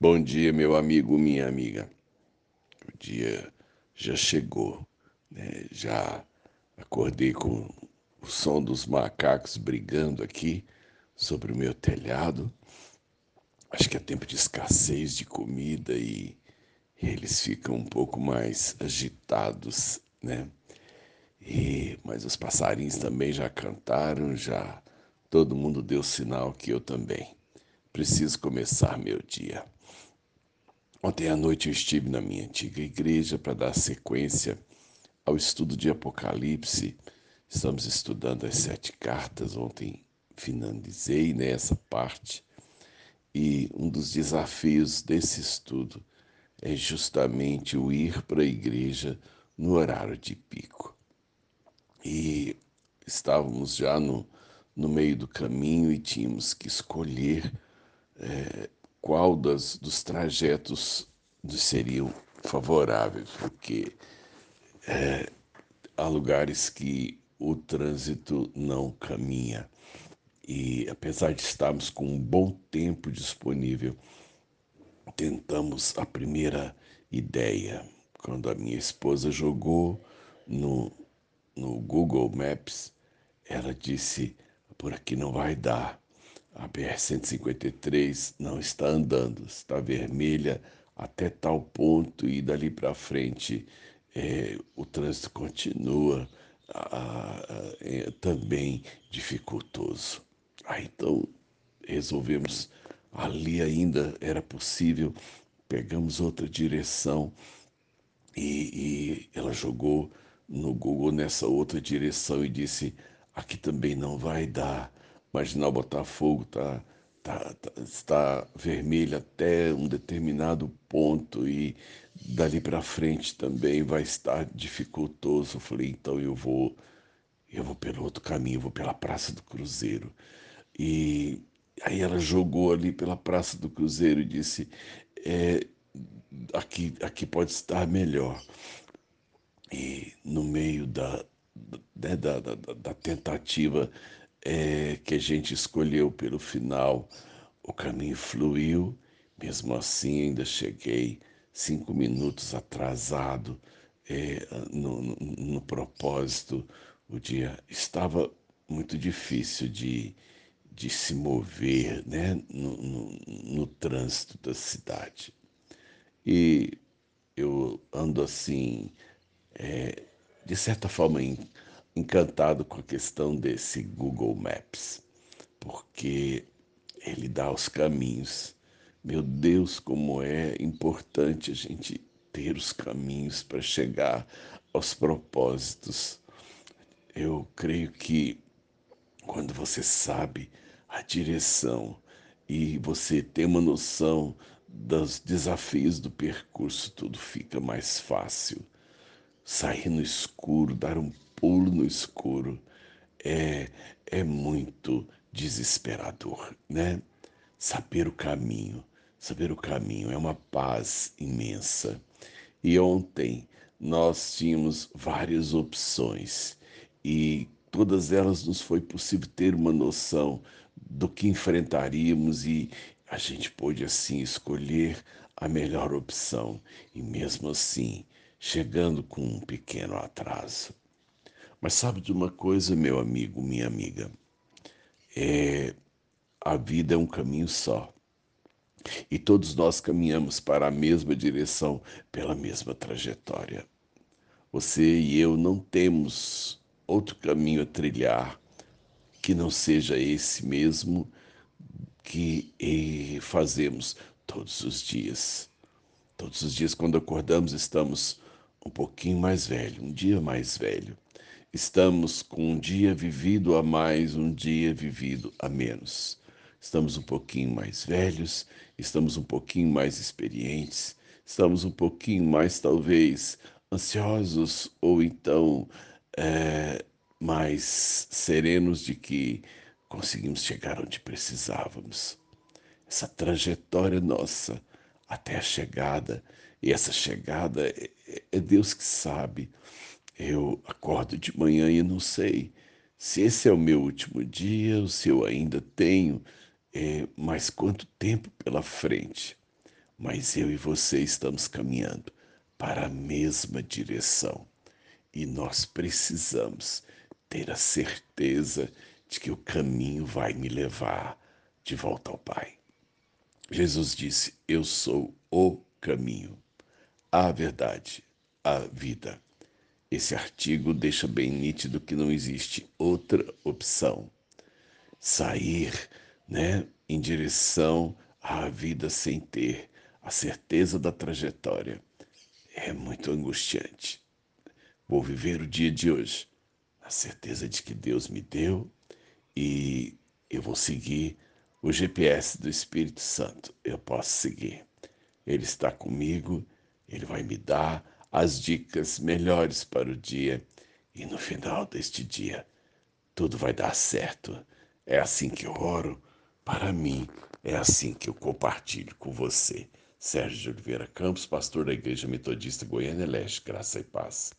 Bom dia, meu amigo, minha amiga. O dia já chegou, né? já acordei com o som dos macacos brigando aqui sobre o meu telhado. Acho que é tempo de escassez de comida e eles ficam um pouco mais agitados, né? E, mas os passarinhos também já cantaram, já todo mundo deu sinal que eu também preciso começar meu dia. Ontem à noite eu estive na minha antiga igreja para dar sequência ao estudo de Apocalipse. Estamos estudando as sete cartas. Ontem finalizei nessa parte. E um dos desafios desse estudo é justamente o ir para a igreja no horário de pico. E estávamos já no, no meio do caminho e tínhamos que escolher é, qual das, dos trajetos seriam favoráveis, porque é, há lugares que o trânsito não caminha. E apesar de estarmos com um bom tempo disponível, tentamos a primeira ideia. Quando a minha esposa jogou no, no Google Maps, ela disse: por aqui não vai dar. A BR-153 não está andando, está vermelha até tal ponto e dali para frente é, o trânsito continua é, também dificultoso. Aí então resolvemos, ali ainda era possível, pegamos outra direção e, e ela jogou no Google nessa outra direção e disse: aqui também não vai dar Marginal Botafogo tá, tá, tá, está vermelho até um determinado ponto e dali para frente também vai estar dificultoso. Eu falei, então eu vou, eu vou pelo outro caminho, vou pela Praça do Cruzeiro. E aí ela jogou ali pela Praça do Cruzeiro e disse, é, aqui, aqui pode estar melhor. E no meio da, né, da, da, da tentativa é, que a gente escolheu pelo final, o caminho fluiu, mesmo assim ainda cheguei cinco minutos atrasado é, no, no, no, propósito. O dia estava muito difícil de, de se mover né, no, no, no trânsito da cidade. E eu ando assim, é, de certa forma, encantado com a questão desse Google Maps, porque ele dá os caminhos. Meu Deus, como é importante a gente ter os caminhos para chegar aos propósitos. Eu creio que quando você sabe a direção e você tem uma noção dos desafios do percurso, tudo fica mais fácil. Sair no escuro, dar um pulo no escuro é, é muito desesperador, né? Saber o caminho, saber o caminho é uma paz imensa. E ontem nós tínhamos várias opções e todas elas nos foi possível ter uma noção do que enfrentaríamos e a gente pôde assim escolher a melhor opção e mesmo assim chegando com um pequeno atraso. Mas sabe de uma coisa, meu amigo, minha amiga? É, a vida é um caminho só. E todos nós caminhamos para a mesma direção, pela mesma trajetória. Você e eu não temos outro caminho a trilhar que não seja esse mesmo que fazemos todos os dias. Todos os dias, quando acordamos, estamos um pouquinho mais velho, um dia mais velho. Estamos com um dia vivido a mais, um dia vivido a menos. Estamos um pouquinho mais velhos, estamos um pouquinho mais experientes, estamos um pouquinho mais, talvez, ansiosos ou então é, mais serenos de que conseguimos chegar onde precisávamos. Essa trajetória nossa até a chegada, e essa chegada é, é Deus que sabe eu acordo de manhã e não sei se esse é o meu último dia ou se eu ainda tenho é, mais quanto tempo pela frente. mas eu e você estamos caminhando para a mesma direção e nós precisamos ter a certeza de que o caminho vai me levar de volta ao Pai. Jesus disse: Eu sou o caminho, a verdade, a vida. Esse artigo deixa bem nítido que não existe outra opção. Sair né, em direção à vida sem ter a certeza da trajetória é muito angustiante. Vou viver o dia de hoje na certeza de que Deus me deu e eu vou seguir o GPS do Espírito Santo. Eu posso seguir. Ele está comigo, ele vai me dar as dicas melhores para o dia e no final deste dia tudo vai dar certo. É assim que eu oro para mim, é assim que eu compartilho com você. Sérgio de Oliveira Campos, pastor da Igreja Metodista Goiânia Leste, graça e paz.